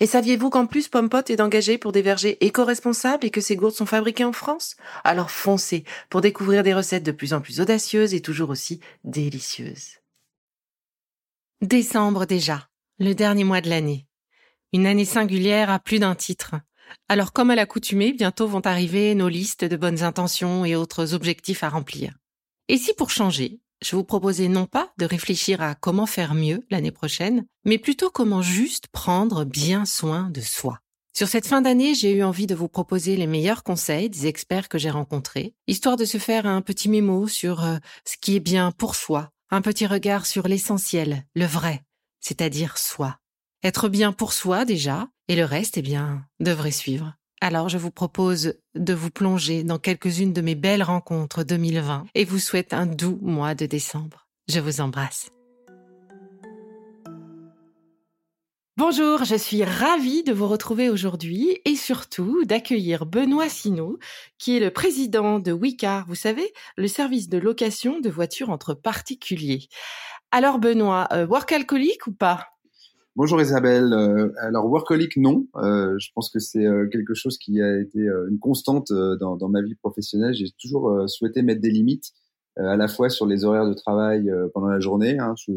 Et saviez-vous qu'en plus Pompot est engagé pour des vergers éco-responsables et que ces gourdes sont fabriquées en France? Alors foncez pour découvrir des recettes de plus en plus audacieuses et toujours aussi délicieuses. Décembre déjà, le dernier mois de l'année. Une année singulière à plus d'un titre. Alors comme à l'accoutumée, bientôt vont arriver nos listes de bonnes intentions et autres objectifs à remplir. Et si pour changer, je vous proposais non pas de réfléchir à comment faire mieux l'année prochaine, mais plutôt comment juste prendre bien soin de soi. Sur cette fin d'année, j'ai eu envie de vous proposer les meilleurs conseils des experts que j'ai rencontrés, histoire de se faire un petit mémo sur euh, ce qui est bien pour soi, un petit regard sur l'essentiel, le vrai, c'est-à-dire soi. Être bien pour soi déjà, et le reste, eh bien, devrait suivre. Alors je vous propose de vous plonger dans quelques-unes de mes belles rencontres 2020 et vous souhaite un doux mois de décembre. Je vous embrasse. Bonjour, je suis ravie de vous retrouver aujourd'hui et surtout d'accueillir Benoît Sino, qui est le président de Wicar, vous savez, le service de location de voitures entre particuliers. Alors Benoît, euh, work alcoolique ou pas? Bonjour Isabelle. Euh, alors workaholic non, euh, je pense que c'est euh, quelque chose qui a été une constante dans, dans, ma vie professionnelle. J'ai toujours souhaité mettre des limites, à la fois sur les horaires de travail pendant la journée. Hein. Je,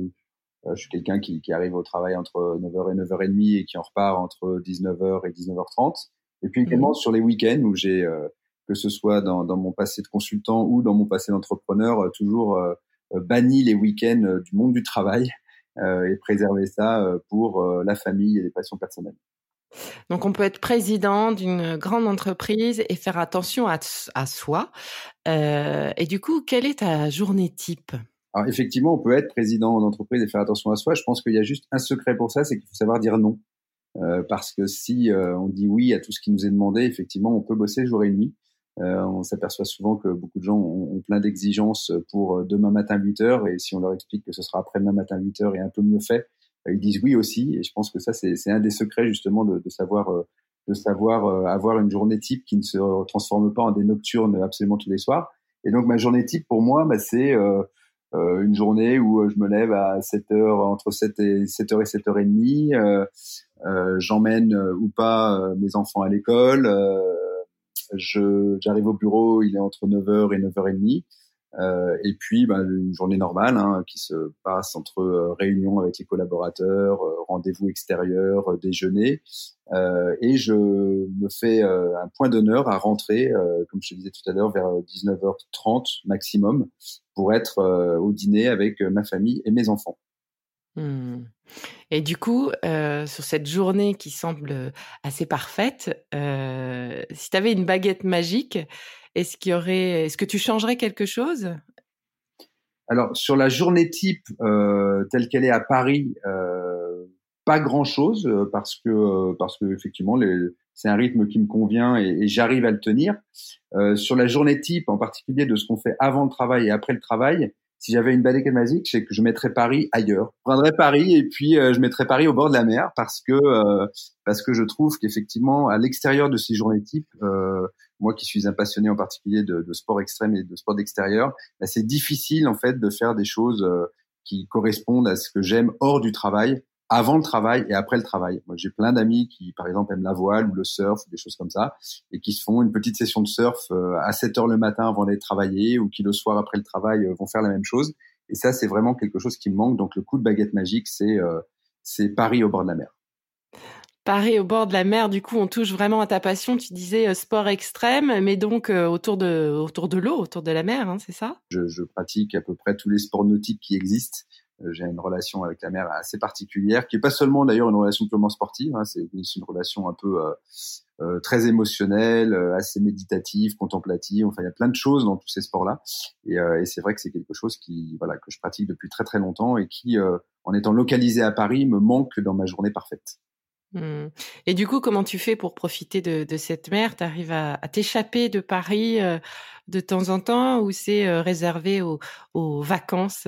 je, suis quelqu'un qui, qui, arrive au travail entre 9h et 9h30 et qui en repart entre 19h et 19h30. Et puis également mmh. sur les week-ends où j'ai, que ce soit dans, dans, mon passé de consultant ou dans mon passé d'entrepreneur, toujours banni les week-ends du monde du travail. Euh, et préserver ça euh, pour euh, la famille et les passions personnelles. Donc on peut être président d'une grande entreprise et faire attention à, à soi. Euh, et du coup, quelle est ta journée type? Alors effectivement, on peut être président d'entreprise et faire attention à soi. Je pense qu'il y a juste un secret pour ça, c'est qu'il faut savoir dire non. Euh, parce que si euh, on dit oui à tout ce qui nous est demandé, effectivement, on peut bosser jour et nuit. Euh, on s'aperçoit souvent que beaucoup de gens ont, plein d'exigences pour euh, demain matin 8 heures et si on leur explique que ce sera après-demain matin 8 heures et un peu mieux fait, euh, ils disent oui aussi. Et je pense que ça, c'est un des secrets justement de, de savoir de savoir avoir une journée type qui ne se transforme pas en des nocturnes absolument tous les soirs. Et donc ma journée type pour moi, bah, c'est euh, une journée où je me lève à 7 heures, entre 7 et 7 heures et 7 heures et demie. Euh, J'emmène ou pas mes enfants à l'école j'arrive au bureau, il est entre 9h et 9h30. Euh, et puis, ben, une journée normale hein, qui se passe entre euh, réunions avec les collaborateurs, euh, rendez-vous extérieurs, euh, déjeuner. et je me fais un point d'honneur à rentrer, comme je te disais tout à l'heure, vers 19h30 maximum, pour être au dîner avec ma famille et mes enfants. Mmh. Et du coup, sur cette journée qui semble assez parfaite, si tu avais une baguette magique, est-ce qu'il y aurait, est-ce que tu changerais quelque chose? Alors sur la journée type telle qu'elle est à Paris, pas grand-chose parce que parce que effectivement c'est un rythme qui me convient et j'arrive à le tenir. sur la journée type, en particulier de ce qu'on fait avant le travail et après le travail, si j'avais une baguette magique, c'est que je mettrais Paris ailleurs. Je prendrais Paris et puis euh, je mettrais Paris au bord de la mer parce que euh, parce que je trouve qu'effectivement à l'extérieur de ces journées types, euh, moi qui suis un passionné en particulier de, de sport extrême et de sport d'extérieur, bah, c'est difficile en fait de faire des choses euh, qui correspondent à ce que j'aime hors du travail avant le travail et après le travail. Moi, j'ai plein d'amis qui, par exemple, aiment la voile ou le surf ou des choses comme ça, et qui se font une petite session de surf euh, à 7 heures le matin avant d'aller travailler, ou qui le soir après le travail euh, vont faire la même chose. Et ça, c'est vraiment quelque chose qui me manque. Donc, le coup de baguette magique, c'est euh, c'est Paris au bord de la mer. Paris au bord de la mer, du coup, on touche vraiment à ta passion. Tu disais sport extrême, mais donc autour de autour de l'eau, autour de la mer, hein, c'est ça? Je, je, pratique à peu près tous les sports nautiques qui existent. Euh, j'ai une relation avec la mer assez particulière, qui est pas seulement d'ailleurs une relation purement sportive, hein, c'est une relation un peu euh, euh, très émotionnelle, assez méditative, contemplative. Enfin, il y a plein de choses dans tous ces sports-là, et, c'est vrai que c'est quelque chose qui, voilà, que je pratique depuis très très longtemps et qui, en étant localisé à Paris, me manque dans ma journée parfaite. Mmh. Et du coup, comment tu fais pour profiter de, cette mer? Tu arrives à, t'échapper de Paris de temps en temps ou c'est réservé aux vacances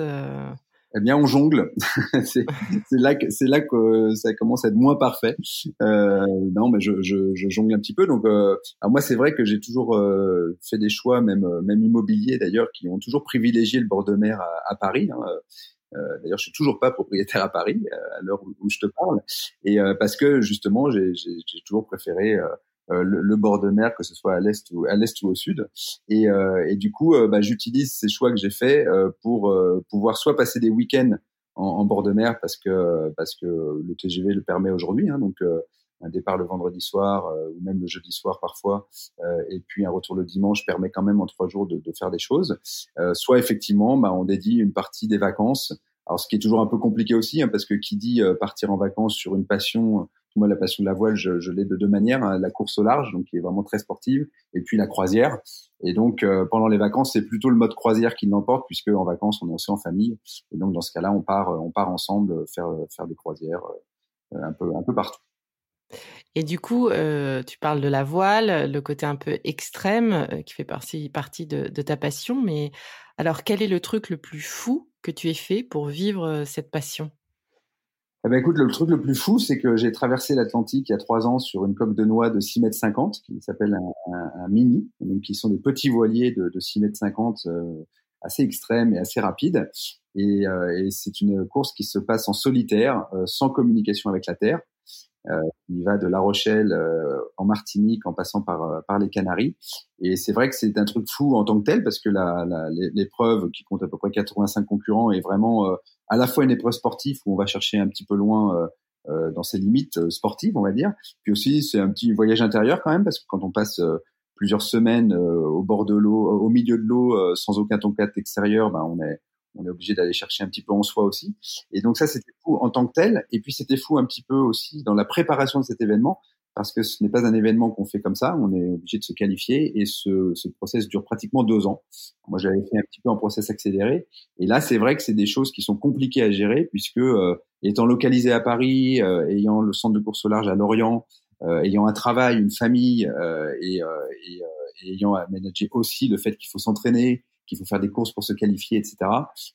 eh bien, on jongle. c'est là que c'est là que ça commence à être moins parfait. Euh, non, mais je, je, je, jongle un petit peu. Donc, euh, moi, c'est vrai que j'ai toujours euh, fait des choix, même même immobiliers d'ailleurs, qui ont toujours privilégié le bord de mer à, Paris. Hein. Euh, d'ailleurs, je suis toujours pas propriétaire à Paris à l'heure où, je te parle, et parce que justement, j'ai toujours préféré euh, le, bord de mer, que ce soit à l'est ou à l'est ou au sud. Et, euh, et du coup, euh, bah, j'utilise ces choix que j'ai faits pour pouvoir soit passer des week-ends en, en, bord de mer parce que parce que le TGV le permet aujourd'hui. Hein, donc un départ le vendredi soir ou même le jeudi soir parfois, euh, et puis un retour le dimanche permet quand même en trois jours de, de faire des choses. Euh, soit effectivement, bah, on dédie une partie des vacances. Alors ce qui est toujours un peu compliqué aussi, hein, parce que qui dit partir en vacances sur une passion moi, la passion de la voile, je, l'ai de deux manières. Hein. la course au large, donc qui est vraiment très sportive, et puis la croisière. Et donc, euh, pendant les vacances, c'est plutôt le mode croisière qui l'emporte, puisque en vacances, on est aussi en famille. Et donc, dans ce cas-là, on part, on part ensemble faire faire des croisières euh, un peu un peu partout. Et du coup, euh, tu parles de la voile, le côté un peu extrême euh, qui fait partie, partie de, de, ta passion. Mais alors, quel est le truc le plus fou que tu aies fait pour vivre cette passion? Eh ben écoute, le truc le plus fou, c'est que j'ai traversé l'Atlantique il y a trois ans sur une coque de noix de 6 mètres 50, qui s'appelle un, mini, donc qui sont des petits voiliers de, de 6 mètres 50, euh, assez extrêmes et assez rapides. Et, euh, et c'est une course qui se passe en solitaire, euh, sans communication avec la Terre. Euh, il va de La Rochelle euh, en Martinique en passant par, euh, par les Canaries. Et c'est vrai que c'est un truc fou en tant que tel parce que l'épreuve qui compte à peu près 85 concurrents est vraiment à la fois une épreuve sportive où on va chercher un petit peu loin dans ses limites sportives, on va dire. Puis aussi c'est un petit voyage intérieur quand même parce que quand on passe plusieurs semaines au bord de l'eau, au milieu de l'eau, sans aucun contact extérieur, ben on est on est obligé d'aller chercher un petit peu en soi aussi. Et donc ça, c'était fou en tant que tel. Et puis c'était fou un petit peu aussi dans la préparation de cet événement, parce que ce n'est pas un événement qu'on fait comme ça. On est obligé de se qualifier et ce, ce process dure pratiquement deux ans. Moi, j'avais fait un petit peu en process accéléré. Et là, c'est vrai que c'est des choses qui sont compliquées à gérer, puisque euh, étant localisé à Paris, euh, ayant le centre de course au large à Lorient, euh, ayant un travail, une famille et, et, et ayant à manager aussi le fait qu'il faut s'entraîner, qu'il faut faire des courses pour se qualifier, etc.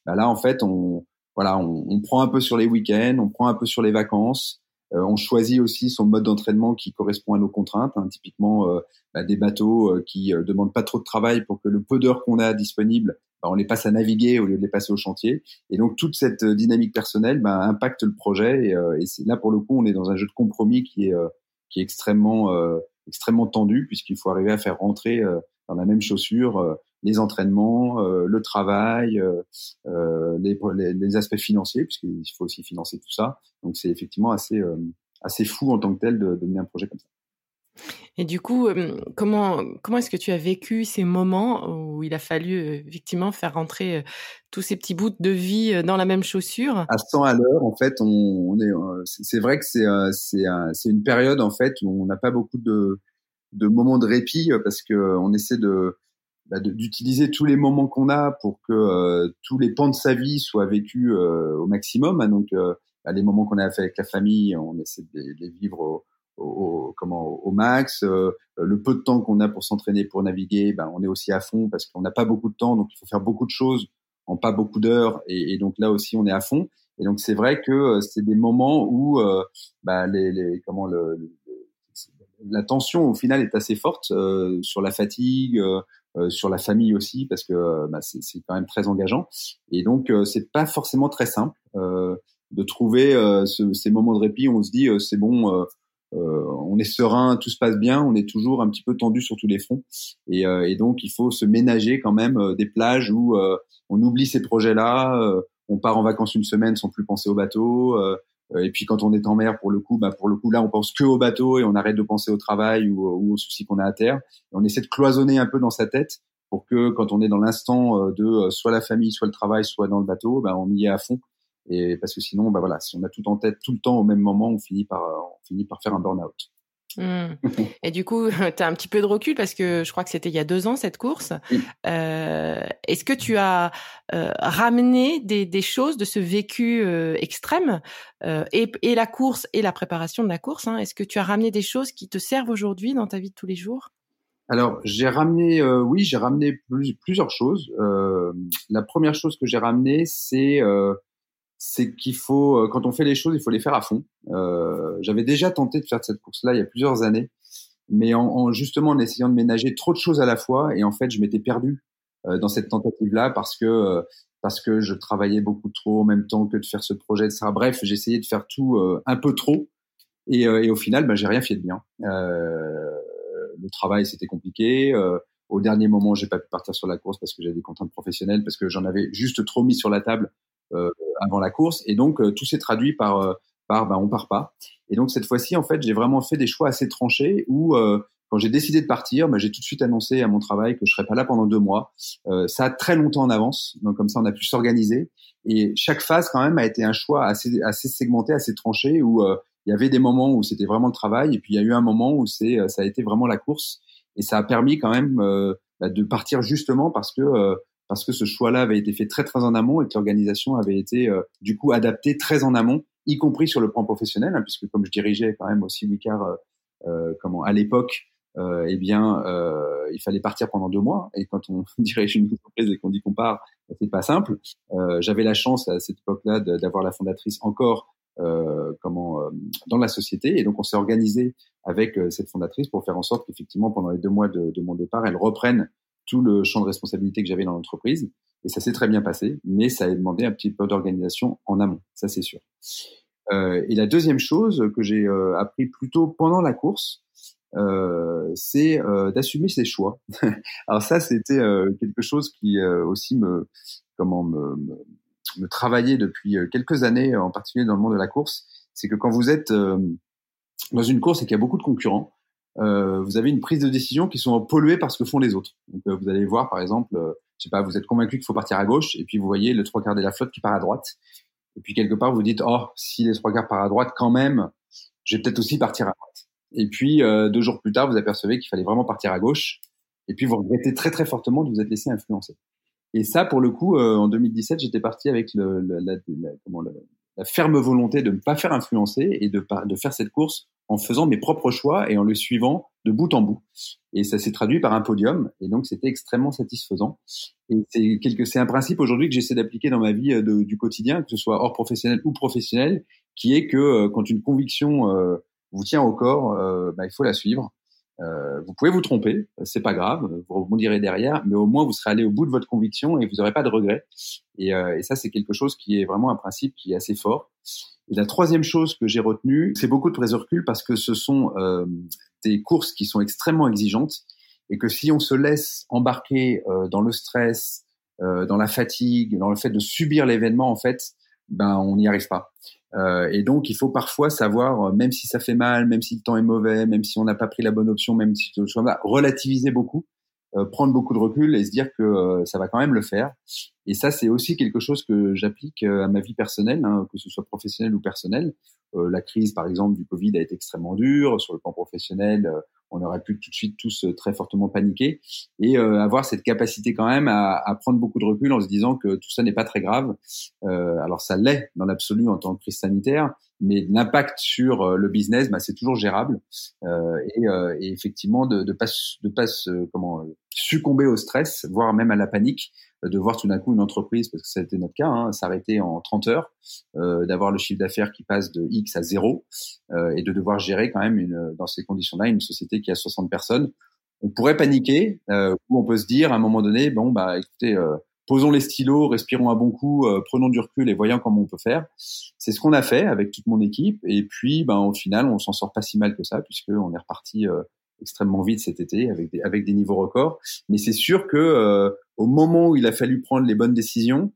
Bah là, en fait, on voilà, on, on, prend un peu sur les week-ends, on prend un peu sur les vacances. Euh, on choisit aussi son mode d'entraînement qui correspond à nos contraintes. Hein, typiquement, euh, bah, des bateaux euh, qui demandent pas trop de travail pour que le peu d'heures qu'on a disponible, bah, on les passe à naviguer au lieu de les passer au chantier. Et donc toute cette dynamique personnelle bah, impacte le projet. Et, et c'est là pour le coup, on est dans un jeu de compromis qui est qui est extrêmement extrêmement tendu puisqu'il faut arriver à faire rentrer dans la même chaussure les entraînements, euh, le travail, euh, euh, les, les, aspects financiers, puisqu'il faut aussi financer tout ça. Donc c'est effectivement assez, assez fou en tant que tel de, de mener un projet comme ça. Et du coup, comment comment est-ce que tu as vécu ces moments où il a fallu effectivement faire rentrer tous ces petits bouts de vie dans la même chaussure? À 100 à l'heure, en fait, on, on est. C'est vrai que c'est c'est c'est une période en fait où on n'a pas beaucoup de de moments de répit parce que on essaie de bah, d'utiliser tous les moments qu'on a pour que euh, tous les pans de sa vie soient vécus euh, au maximum. Hein. donc, euh, bah, les moments qu'on a fait avec la famille, on essaie de les, vivre au, au, comment, au max. le peu de temps qu'on a pour s'entraîner, pour naviguer, bah, on est aussi à fond parce qu'on n'a pas beaucoup de temps, donc il faut faire beaucoup de choses en pas beaucoup d'heures. Et, et, donc là aussi, on est à fond. Et donc c'est vrai que c'est des moments où bah, les, les, comment le, la tension au final est assez forte sur la fatigue, euh, sur la famille aussi parce que euh, bah, c'est quand même très engageant et donc euh, c'est pas forcément très simple de trouver ce, ces moments de répit où on se dit c'est bon on est serein, tout se passe bien, on est toujours un petit peu tendu sur tous les fronts. Et, et donc, il faut se ménager quand même des plages où on oublie ces projets-là, on part en vacances une semaine sans plus penser au bateau, et puis quand on est en mer, pour le coup, bah, pour le coup là, on pense que au bateau et on arrête de penser au travail ou, ou aux soucis qu'on a à terre. on essaie de cloisonner un peu dans sa tête pour que quand on est dans l'instant de soit la famille, soit le travail, soit dans le bateau, bah, on y est à fond. Et parce que sinon, bah voilà, si on a tout en tête tout le temps au même moment, on finit par, on finit par faire un burn-out. Mmh. Et du coup, tu as un petit peu de recul parce que je crois que c'était il y a deux ans cette course. Euh, Est-ce que tu as euh, ramené des, des, choses de ce vécu euh, extrême et, et, la course et la préparation de la course hein, Est-ce que tu as ramené des choses qui te servent aujourd'hui dans ta vie de tous les jours? Alors, j'ai ramené, oui, j'ai ramené plusieurs choses. La première chose que j'ai ramené, c'est c'est qu'il faut, euh, quand on fait les choses, il faut les faire à fond. Euh, J'avais déjà tenté de faire cette course-là il y a plusieurs années, mais en, en, justement en essayant de ménager trop de choses à la fois, et en fait, je m'étais perdu euh, dans cette tentative-là parce que euh, parce que je travaillais beaucoup trop en même temps que de faire ce projet, ça. Bref, j'essayais de faire tout euh, un peu trop, et, et au final, bah, j'ai rien fait de bien. le travail, c'était compliqué. au dernier moment, j'ai pas pu partir sur la course parce que j'avais des contraintes professionnelles, parce que j'en avais juste trop mis sur la table avant la course. Et donc, euh, tout s'est traduit par, euh, par ben, on part pas. Et donc, cette fois-ci, en fait, j'ai vraiment fait des choix assez tranchés où quand j'ai décidé de partir, ben, j'ai tout de suite annoncé à mon travail que je serais pas là pendant deux mois. Euh, ça a très longtemps en avance, donc comme ça on a pu s'organiser. Et chaque phase quand même a été un choix assez assez segmenté, assez tranché, où il y avait des moments où c'était vraiment le travail, et puis il y a eu un moment où c'est ça a été vraiment la course. Et ça a permis quand même bah, de partir justement parce que parce que ce choix-là avait été fait très très en amont et que l'organisation avait été euh, du coup adaptée très en amont, y compris sur le plan professionnel, hein, puisque comme je dirigeais quand même aussi Wicard euh, euh, comment à l'époque, euh, eh bien euh, il fallait partir pendant deux mois. Et quand on dirige une entreprise et qu'on dit qu'on part, c'est pas simple. J'avais la chance à cette époque-là d'avoir la fondatrice encore comment dans la société, et donc on s'est organisé avec cette fondatrice pour faire en sorte qu'effectivement pendant les deux mois de, de mon départ, elle reprenne tout le champ de responsabilité que j'avais dans l'entreprise. Et ça s'est très bien passé, mais ça a demandé un petit peu d'organisation en amont, ça c'est sûr. Euh, et la deuxième chose que j'ai euh, appris plutôt pendant la course, euh, c'est euh, d'assumer ses choix. Alors ça, c'était euh, quelque chose qui aussi me, comment me, me, me, travaillait depuis quelques années, en particulier dans le monde de la course. C'est que quand vous êtes dans une course et qu'il y a beaucoup de concurrents, euh, vous avez une prise de décision qui sont polluées par ce que font les autres. Donc, euh, vous allez voir, par exemple, euh, je sais pas, vous êtes convaincu qu'il faut partir à gauche, et puis vous voyez le trois quarts de la flotte qui part à droite. Et puis quelque part, vous dites, oh, si les trois quarts partent à droite, quand même, je vais peut-être aussi partir à droite. Et puis deux jours plus tard, vous apercevez qu'il fallait vraiment partir à gauche. Et puis vous regrettez très très fortement de vous être laissé influencer. Et ça, pour le coup, en 2017, j'étais parti avec le, la, la, comment, la ferme volonté de ne pas faire influencer et de, de faire cette course en faisant mes propres choix et en le suivant de bout en bout. Et ça s'est traduit par un podium, et donc c'était extrêmement satisfaisant. Et c'est quelque, c'est un principe aujourd'hui que j'essaie d'appliquer dans ma vie euh, du quotidien, que ce soit hors professionnel ou professionnel, qui est que euh, quand une conviction euh, vous tient au corps, euh, bah, il faut la suivre. Euh, vous pouvez vous tromper, c'est pas grave, vous rebondirez derrière, mais au moins vous serez allé au bout de votre conviction et vous n'aurez pas de regrets. Et, et ça, c'est quelque chose qui est vraiment un principe qui est assez fort. Et la troisième chose que j'ai retenue, c'est beaucoup de prise parce que ce sont euh, des courses qui sont extrêmement exigeantes et que si on se laisse embarquer euh, dans le stress, euh, dans la fatigue, dans le fait de subir l'événement, en fait, ben on n'y arrive pas. Euh, et donc il faut parfois savoir, même si ça fait mal, même si le temps est mauvais, même si on n'a pas pris la bonne option, même si tout soit relativiser beaucoup euh, prendre beaucoup de recul et se dire que euh, ça va quand même le faire. Et ça, c'est aussi quelque chose que j'applique euh, à ma vie personnelle, hein, que ce soit professionnelle ou personnelle. la crise, par exemple, du Covid a été extrêmement dure. Sur le plan professionnel, on aurait pu tout de suite tous très fortement paniquer et avoir cette capacité quand même à, prendre beaucoup de recul en se disant que tout ça n'est pas très grave. Euh, alors ça l'est dans l'absolu en tant que crise sanitaire, mais l'impact sur le business, bah, c'est toujours gérable. Euh, et, effectivement, de, de pas succomber au stress, voire même à la panique, euh, de voir tout d'un coup une entreprise, parce que ça a été notre cas, hein, s'arrêter en 30 heures, euh, d'avoir le chiffre d'affaires qui passe de X à 0, euh, et de devoir gérer quand même une, dans ces conditions-là une société qui a 60 personnes. On pourrait paniquer, euh, ou on peut se dire à un moment donné, bon bah écoutez, euh, posons les stylos, respirons un bon coup, euh, prenons du recul et voyons comment on peut faire. C'est ce qu'on a fait avec toute mon équipe, et puis ben au final on s'en sort pas si mal que ça, puisque on est reparti extrêmement vite cet été avec des, avec des niveaux records. Mais c'est sûr que euh, au moment où il a fallu prendre les bonnes décisions,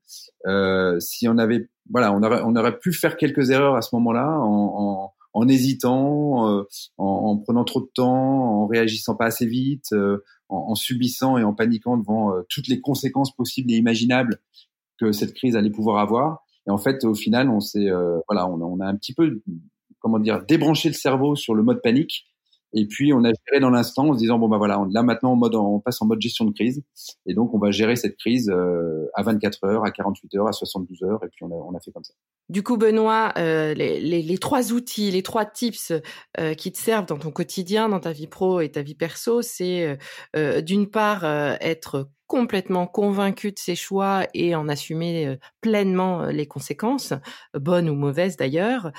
euh, si on avait voilà, on aurait, on aurait pu faire quelques erreurs à ce moment-là en, en, en hésitant, euh, en, en, prenant trop de temps, en réagissant pas assez vite, euh, en, subissant et en paniquant devant euh, toutes les conséquences possibles et imaginables que cette crise allait pouvoir avoir. Et en fait, au final, on s'est, voilà, on, on, a un petit peu, comment dire, débranché le cerveau sur le mode panique et puis on a géré dans l'instant en se disant bon bah voilà, là maintenant on passe en mode gestion de crise et donc on va gérer cette crise euh, à 24 heures, à 48 heures, à 72 heures et puis on a, on a fait comme ça. Du coup Benoît, euh, les, les, les, trois outils, les trois tips euh, qui te servent dans ton quotidien, dans ta vie pro et ta vie perso, c'est euh, d'une part être complètement convaincu de ses choix et en assumer pleinement les conséquences, bonnes ou mauvaises d'ailleurs,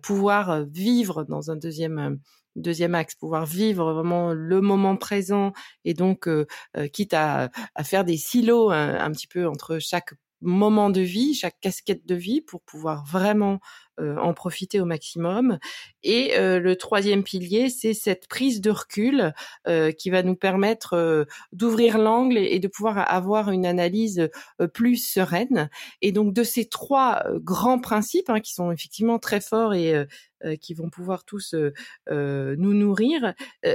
pouvoir vivre dans un deuxième deuxième axe, pouvoir vivre vraiment le moment présent et donc euh, euh, quitte à, à, faire des silos un, petit peu entre chaque moment de vie, chaque casquette de vie pour pouvoir vraiment euh, en profiter au maximum. Et le troisième pilier, c'est cette prise de recul qui va nous permettre d'ouvrir l'angle et, de pouvoir avoir une analyse plus sereine. Et donc de ces trois grands principes hein, qui sont effectivement très forts et euh, qui vont pouvoir tous euh, euh, nous nourrir.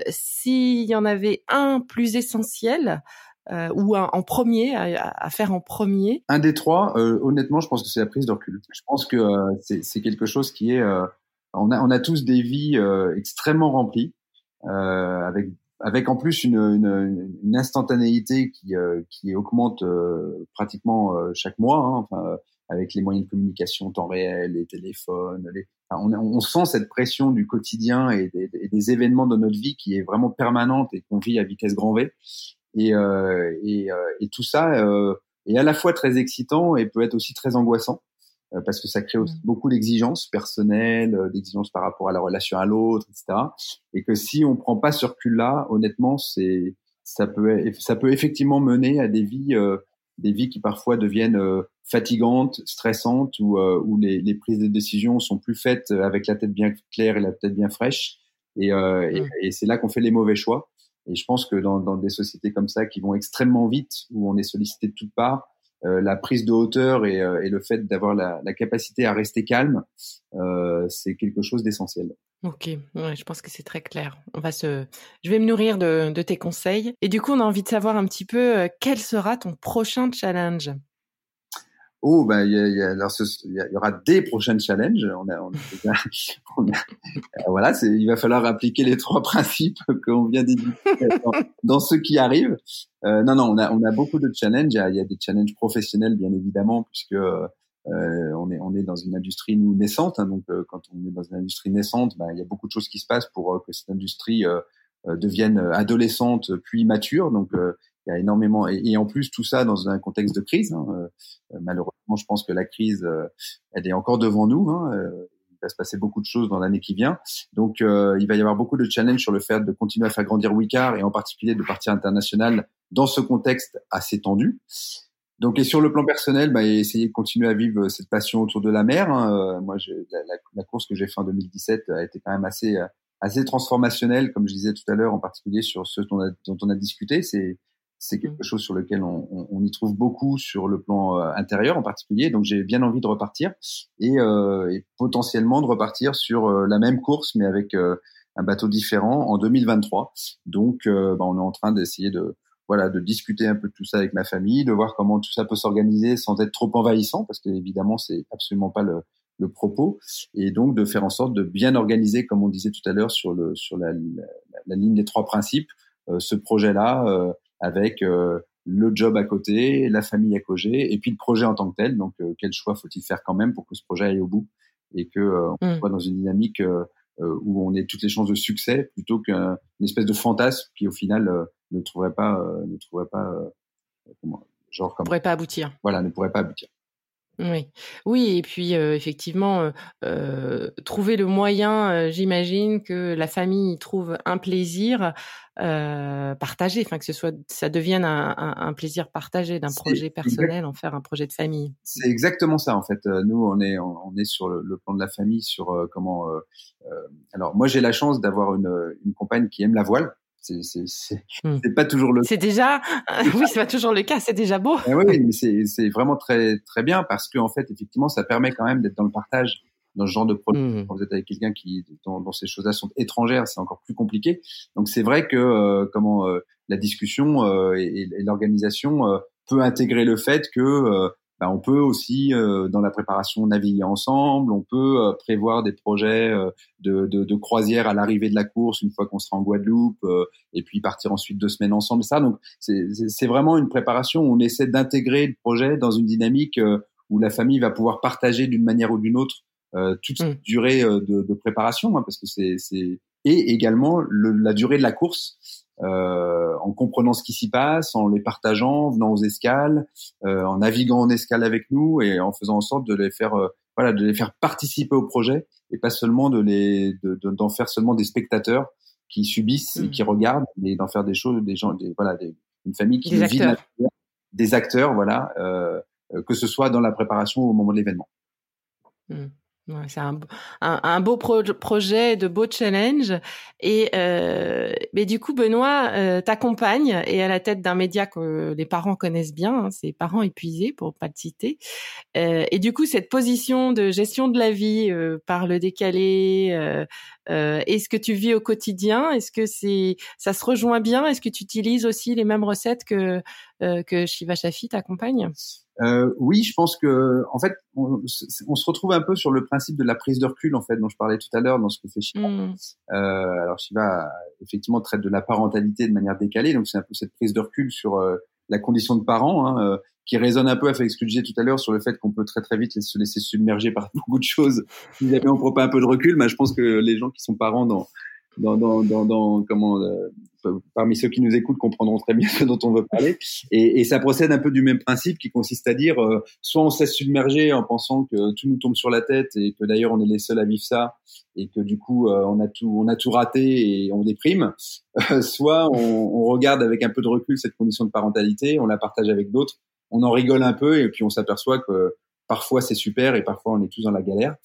S'il y en avait un plus essentiel, ou un, en premier à, faire en premier Un des trois, honnêtement, je pense que c'est la prise de recul. Je pense que c'est quelque chose qui est. on a on a tous des vies extrêmement remplies, avec avec en plus une, une, une instantanéité qui qui augmente pratiquement chaque mois. Hein, enfin, avec les moyens de communication temps réel, les téléphones. Les... on, on, sent cette pression du quotidien et des, des, événements de notre vie qui est vraiment permanente et qu'on vit à vitesse grand V. Et, euh, et, euh, et, tout ça euh, est à la fois très excitant et peut être aussi très angoissant euh, parce que ça crée aussi mmh. beaucoup d'exigences personnelles, euh, d'exigences par rapport à la relation à l'autre, etc. Et que si on prend pas ce recul-là, honnêtement, c'est ça peut ça peut effectivement mener à des vies des vies qui parfois deviennent fatigantes, stressantes, où, euh, où les, les, prises de décision sont plus faites avec la tête bien claire et la tête bien fraîche. Et, euh, et, mmh. et c'est là qu'on fait les mauvais choix. Et je pense que dans, des sociétés comme ça qui vont extrêmement vite, où on est sollicité de toutes parts, euh, la prise de hauteur et, euh, le fait d'avoir la, capacité à rester calme, euh, c'est quelque chose d'essentiel. Ok, je pense que c'est très clair. On va se, je vais me nourrir de, de, tes conseils. Et du coup, on a envie de savoir un petit peu quel sera ton prochain challenge? Oh, il y, aura des prochains challenges. On a, on a, on a euh, voilà, il va falloir appliquer les trois principes qu'on vient d'éditer dans, dans ceux qui arrivent. Euh, non, non, on a, on a beaucoup de challenges. Il y a, des challenges professionnels, bien évidemment, puisque euh, on est, on est dans une industrie nous naissante. Hein, donc, euh, quand on est dans une industrie naissante, ben, il y a beaucoup de choses qui se passent pour que cette industrie devienne adolescente puis mature. Donc, il y a énormément et, en plus tout ça dans un contexte de crise. Hein, euh, malheureusement, je pense que la crise, euh, elle est encore devant nous. Hein, euh, il va se passer beaucoup de choses dans l'année qui vient. Donc, il va y avoir beaucoup de challenges sur le fait de continuer à faire grandir Wicard et en particulier de partir international dans ce contexte assez tendu. Donc, et sur le plan personnel, bah, essayer de continuer à vivre cette passion autour de la mer. Hein. moi, la, la, la, course que j'ai fait en 2017 a été quand même assez assez transformationnelle, comme je disais tout à l'heure, en particulier sur ce dont, dont on a discuté. C'est c'est quelque mmh. chose sur lequel on, on, on, y trouve beaucoup sur le plan euh, intérieur en particulier. Donc j'ai bien envie de repartir et, euh, et potentiellement de repartir sur euh, la même course mais avec euh, un bateau différent en 2023. Donc bah, on est en train d'essayer de voilà de discuter un peu de tout ça avec ma famille, de voir comment tout ça peut s'organiser sans être trop envahissant parce que évidemment c'est absolument pas le, le propos et donc de faire en sorte de bien organiser comme on disait tout à l'heure sur le sur la, la, la, ligne des trois principes ce projet là avec euh, le job à côté, la famille à côté, et puis le projet en tant que tel. Donc, euh, quel choix faut-il faire quand même pour que ce projet aille au bout et que euh, on mm. soit dans une dynamique où on ait toutes les chances de succès plutôt qu'une espèce de fantasme qui au final ne trouverait pas, ne trouverait pas, comment, genre comme, pourrait pas aboutir. Voilà, ne pourrait pas aboutir. Oui, oui, et puis effectivement, euh, trouver le moyen, j'imagine que la famille trouve un plaisir euh, partagé, enfin que ce soit, ça devienne un, un, un plaisir partagé d'un projet personnel, en faire un projet de famille. C'est exactement ça en fait. Nous, on est, on est sur le, le plan de la famille, sur comment. alors moi, j'ai la chance d'avoir une, une compagne qui aime la voile. C'est c'est hmm. pas toujours le. C'est déjà oui, c'est pas toujours le cas. C'est déjà beau. Eh oui, mais c'est c'est vraiment très très bien parce que en fait effectivement ça permet quand même d'être dans le partage dans ce genre de projet. Hmm. Quand vous êtes avec quelqu'un qui dont, ces choses-là sont étrangères, c'est encore plus compliqué. Donc c'est vrai que euh, comment euh, la discussion euh, et, et l'organisation peut intégrer le fait que bah, on peut aussi euh, dans la préparation naviguer ensemble, on peut euh, prévoir des projets euh, de, de, de, croisière à l'arrivée de la course une fois qu'on sera en Guadeloupe, et puis partir ensuite deux semaines ensemble. Ça, donc c'est vraiment une préparation où on essaie d'intégrer le projet dans une dynamique où la famille va pouvoir partager d'une manière ou d'une autre toute cette mmh. durée de, de préparation, hein, parce que c'est et également le, la durée de la course euh, en comprenant ce qui s'y passe, en les partageant, en venant aux escales, euh, en naviguant en escale avec nous et en faisant en sorte de les faire, euh, voilà, de les faire participer au projet et pas seulement de les, d'en faire seulement des spectateurs qui subissent et qui mmh. regardent, mais d'en faire des choses, des gens, des, voilà, des, une famille qui des acteurs. des acteurs, voilà, euh, que ce soit dans la préparation ou au moment de l'événement. Mmh. C'est un, beau projet, de beaux challenges. Et euh, mais du coup, Benoît, euh, ta compagne est à la tête d'un média que les parents connaissent bien, hein, c'est parents épuisés pour pas le citer. Euh, et du coup, cette position de gestion de la vie euh, par le décalé, euh, est-ce que tu vis au quotidien? Est-ce que c'est ça se rejoint bien? Est-ce que tu utilises aussi les mêmes recettes que que Shiva Shafi, ta compagne euh, oui, je pense que en fait, on, se retrouve un peu sur le principe de la prise de recul en fait dont je parlais tout à l'heure dans ce que fait Shiva. Mm. Euh, alors Shiva effectivement traite de la parentalité de manière décalée, donc c'est un peu cette prise de recul sur euh, la condition de parent hein, euh, qui résonne un peu avec ce que je disais tout à l'heure sur le fait qu'on peut très très vite se laisser submerger par beaucoup de choses. Si jamais on prend pas un peu de recul, mais je pense que les gens qui sont parents dans dans, dans, dans, dans comment euh, parmi ceux qui nous écoutent comprendront très bien ce dont on veut parler. Et, et, ça procède un peu du même principe qui consiste à dire euh, soit on se laisse submerger en pensant que tout nous tombe sur la tête et que d'ailleurs on est les seuls à vivre ça et que du coup euh, on a tout on a tout raté et on déprime soit on, on, regarde avec un peu de recul cette condition de parentalité on la partage avec d'autres on en rigole un peu et puis on s'aperçoit que parfois c'est super et parfois on est tous dans la galère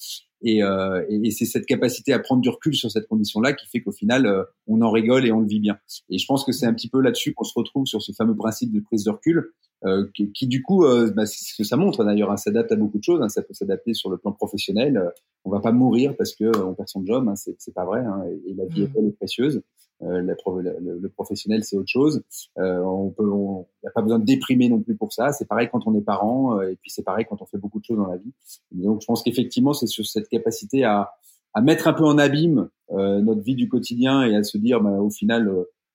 et, euh, et, c'est cette capacité à prendre du recul sur cette condition-là qui fait qu'au final, euh, on en rigole et on le vit bien. Et je pense que c'est un petit peu là-dessus qu'on se retrouve sur ce fameux principe de prise de recul, euh, qui, qui, du coup, euh, bah, c'est ce que ça montre d'ailleurs, hein, s'adapte à beaucoup de choses. Hein, ça peut s'adapter sur le plan professionnel. Euh, on va pas mourir parce que on perd son job, hein, c'est pas vrai. Hein, et, la vie mmh. est précieuse. Euh, le, professionnel, c'est autre chose. Euh, on peut, on n'a pas besoin de déprimer non plus pour ça. C'est pareil quand on est parent, euh, et puis c'est pareil quand on fait beaucoup de choses dans la vie. donc, je pense qu'effectivement, c'est sur cette capacité à, mettre un peu en abîme notre vie du quotidien et à se dire, bah, au final,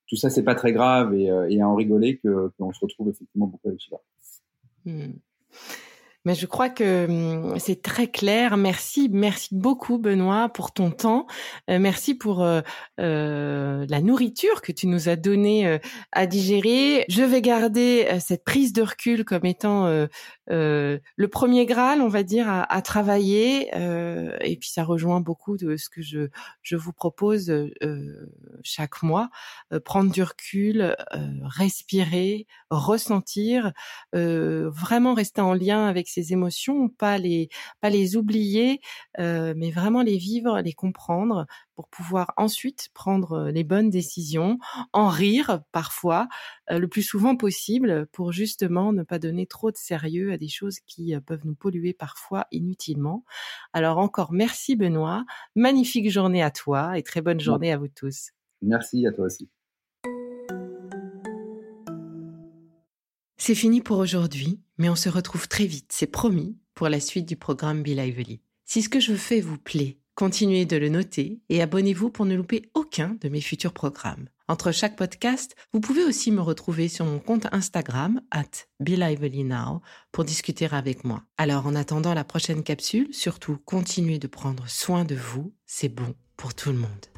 tout ça, c'est pas très grave, et, à en rigoler qu'on se retrouve effectivement beaucoup avec ça. Hmm. Mais je crois que hum, c'est très clair. Merci, merci beaucoup Benoît pour ton temps. Euh, merci pour euh, euh, la nourriture que tu nous as donnée à digérer. Je vais garder cette prise de recul comme étant le premier graal, on va dire, à, à travailler. et puis ça rejoint beaucoup de ce que je je vous propose chaque mois. prendre du recul, respirer, ressentir, vraiment rester en lien avec émotions, pas les pas les oublier, euh, mais vraiment les vivre, les comprendre pour pouvoir ensuite prendre euh, les bonnes décisions, en rire parfois, euh, le plus souvent possible, pour justement ne pas donner trop de sérieux à des choses qui peuvent nous polluer parfois inutilement. Alors encore merci Benoît, magnifique journée à toi et très bonne journée à vous tous. Merci à toi aussi. C'est fini pour aujourd'hui, mais on se retrouve très vite, c'est promis, pour la suite du programme Be Lively. Si ce que je fais vous plaît, continuez de le noter et abonnez-vous pour ne louper aucun de mes futurs programmes. Entre chaque podcast, vous pouvez aussi me retrouver sur mon compte Instagram, at Now, pour discuter avec moi. Alors en attendant la prochaine capsule, surtout continuez de prendre soin de vous, c'est bon pour tout le monde.